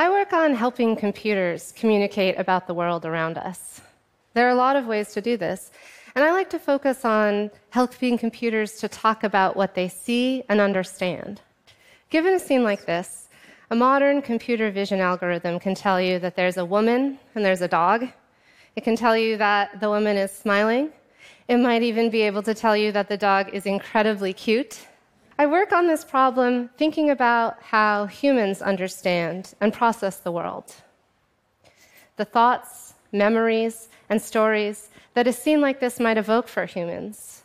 I work on helping computers communicate about the world around us. There are a lot of ways to do this, and I like to focus on helping computers to talk about what they see and understand. Given a scene like this, a modern computer vision algorithm can tell you that there's a woman and there's a dog. It can tell you that the woman is smiling. It might even be able to tell you that the dog is incredibly cute. I work on this problem thinking about how humans understand and process the world. The thoughts, memories, and stories that a scene like this might evoke for humans.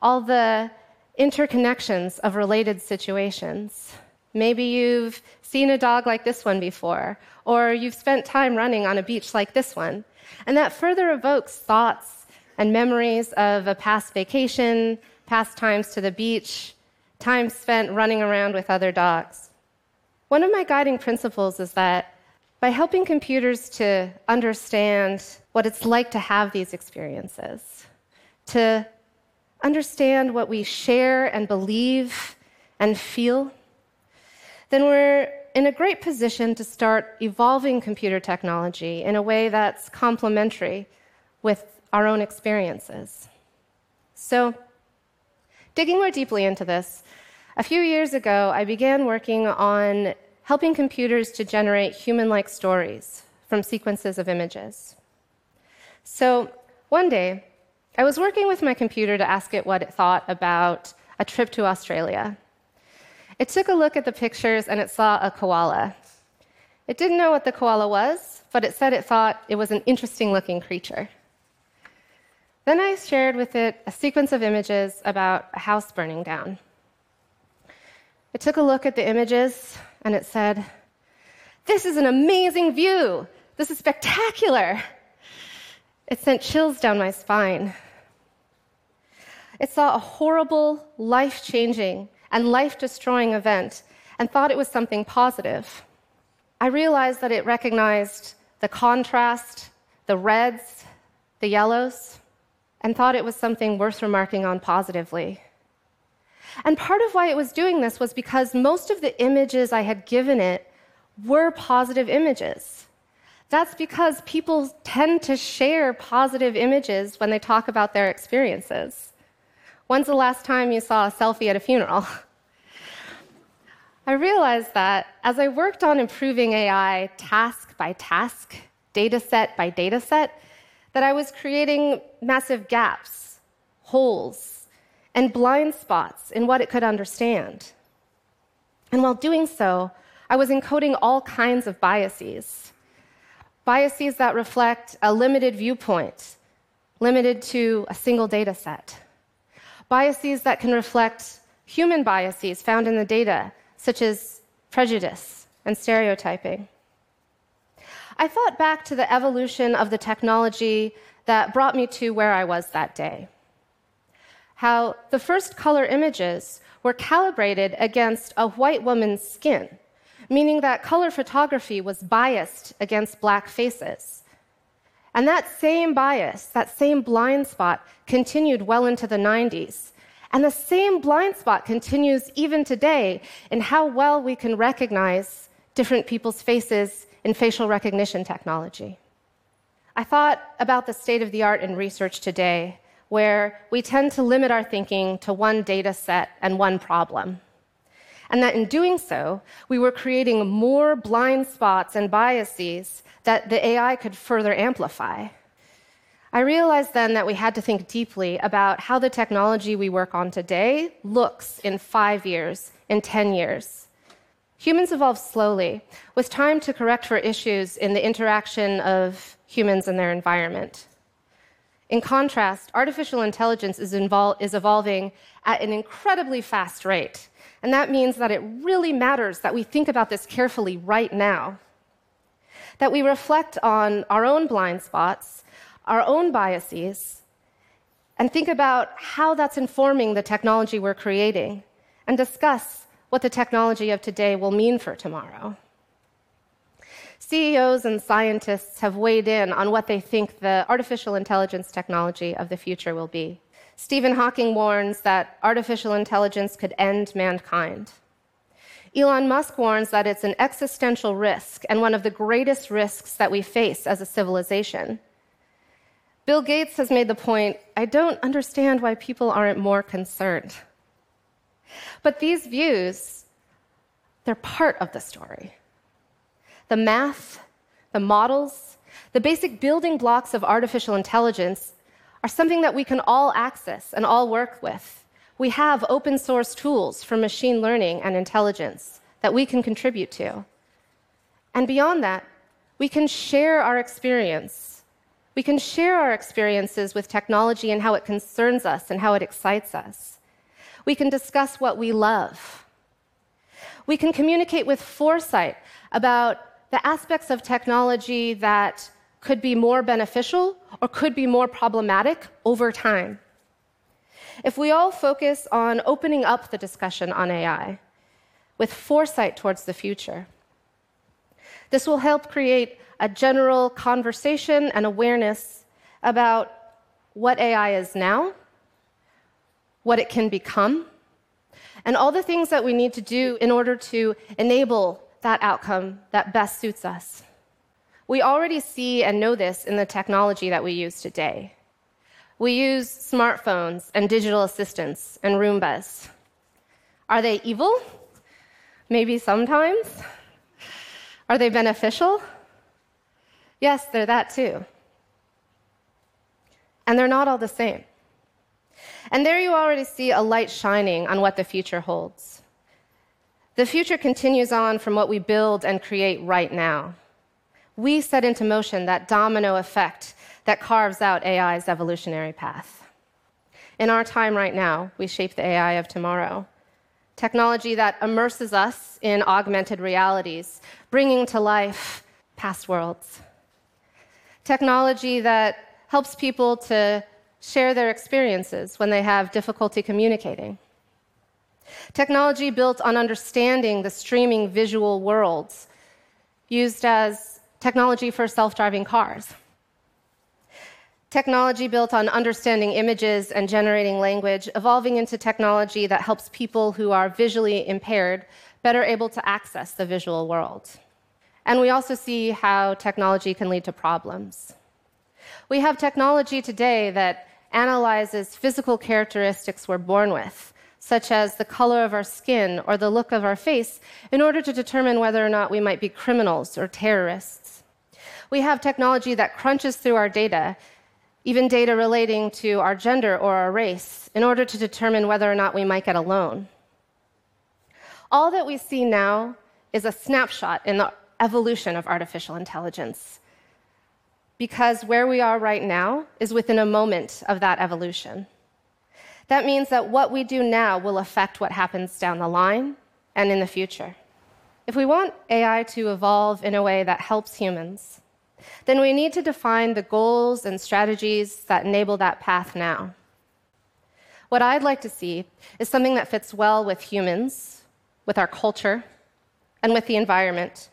All the interconnections of related situations. Maybe you've seen a dog like this one before, or you've spent time running on a beach like this one. And that further evokes thoughts and memories of a past vacation, past times to the beach, time spent running around with other dogs. One of my guiding principles is that by helping computers to understand what it's like to have these experiences, to understand what we share and believe and feel, then we're in a great position to start evolving computer technology in a way that's complementary with our own experiences. So, digging more deeply into this, a few years ago, I began working on helping computers to generate human like stories from sequences of images. So, one day, I was working with my computer to ask it what it thought about a trip to Australia. It took a look at the pictures and it saw a koala. It didn't know what the koala was, but it said it thought it was an interesting looking creature. Then I shared with it a sequence of images about a house burning down. It took a look at the images and it said, This is an amazing view. This is spectacular. It sent chills down my spine. It saw a horrible, life changing, and life destroying event and thought it was something positive. I realized that it recognized the contrast, the reds, the yellows, and thought it was something worth remarking on positively. And part of why it was doing this was because most of the images I had given it were positive images. That's because people tend to share positive images when they talk about their experiences. When's the last time you saw a selfie at a funeral? I realized that as I worked on improving AI task by task, data set by data set, that I was creating massive gaps, holes, and blind spots in what it could understand. And while doing so, I was encoding all kinds of biases. Biases that reflect a limited viewpoint, limited to a single data set biases that can reflect human biases found in the data, such as prejudice and stereotyping. I thought back to the evolution of the technology that brought me to where I was that day. How the first color images were calibrated against a white woman's skin, meaning that color photography was biased against black faces. And that same bias, that same blind spot, continued well into the 90s. And the same blind spot continues even today in how well we can recognize different people's faces in facial recognition technology. I thought about the state of the art in research today, where we tend to limit our thinking to one data set and one problem. And that in doing so, we were creating more blind spots and biases that the AI could further amplify. I realized then that we had to think deeply about how the technology we work on today looks in five years, in 10 years. Humans evolve slowly, with time to correct for issues in the interaction of humans and their environment. In contrast, artificial intelligence is, is evolving at an incredibly fast rate. And that means that it really matters that we think about this carefully right now that we reflect on our own blind spots, our own biases, and think about how that's informing the technology we're creating, and discuss what the technology of today will mean for tomorrow. CEOs and scientists have weighed in on what they think the artificial intelligence technology of the future will be. Stephen Hawking warns that artificial intelligence could end mankind. Elon Musk warns that it's an existential risk and one of the greatest risks that we face as a civilization. Bill Gates has made the point I don't understand why people aren't more concerned. But these views, they're part of the story. The math, the models, the basic building blocks of artificial intelligence are something that we can all access and all work with. We have open source tools for machine learning and intelligence that we can contribute to. And beyond that, we can share our experience. We can share our experiences with technology and how it concerns us and how it excites us. We can discuss what we love. We can communicate with foresight about the aspects of technology that could be more beneficial or could be more problematic over time. If we all focus on opening up the discussion on AI with foresight towards the future, this will help create a general conversation and awareness about what AI is now, what it can become, and all the things that we need to do in order to enable that outcome that best suits us. We already see and know this in the technology that we use today. We use smartphones and digital assistants and Roombas. Are they evil? Maybe sometimes. Are they beneficial? Yes, they're that too. And they're not all the same. And there you already see a light shining on what the future holds. The future continues on from what we build and create right now. We set into motion that domino effect that carves out AI's evolutionary path. In our time right now, we shape the AI of tomorrow. Technology that immerses us in augmented realities, bringing to life past worlds. Technology that helps people to share their experiences when they have difficulty communicating. Technology built on understanding the streaming visual worlds, used as technology for self driving cars. Technology built on understanding images and generating language, evolving into technology that helps people who are visually impaired better able to access the visual world. And we also see how technology can lead to problems. We have technology today that analyzes physical characteristics we're born with, such as the color of our skin or the look of our face, in order to determine whether or not we might be criminals or terrorists. We have technology that crunches through our data, even data relating to our gender or our race, in order to determine whether or not we might get a loan. All that we see now is a snapshot in the evolution of artificial intelligence because where we are right now is within a moment of that evolution. That means that what we do now will affect what happens down the line and in the future. If we want AI to evolve in a way that helps humans, then we need to define the goals and strategies that enable that path now. What I'd like to see is something that fits well with humans, with our culture, and with the environment,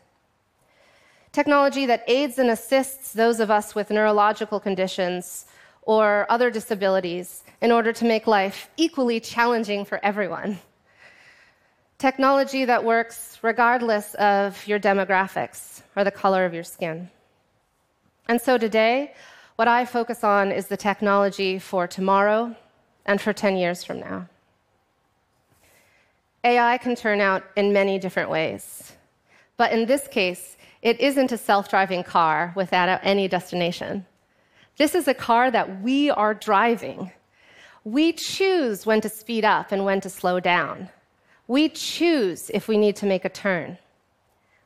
technology that aids and assists those of us with neurological conditions or other disabilities in order to make life equally challenging for everyone. Technology that works regardless of your demographics or the color of your skin. And so today, what I focus on is the technology for tomorrow and for 10 years from now. AI can turn out in many different ways. But in this case, it isn't a self driving car without any destination. This is a car that we are driving. We choose when to speed up and when to slow down. We choose if we need to make a turn.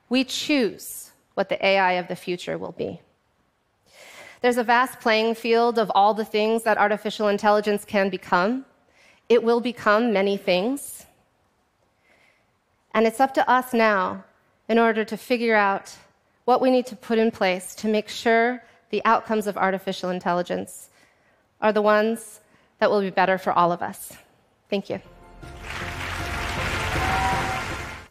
We choose what the AI of the future will be. There's a vast playing field of all the things that artificial intelligence can become. It will become many things. And it's up to us now in order to figure out what we need to put in place to make sure the outcomes of artificial intelligence are the ones that will be better for all of us. Thank you.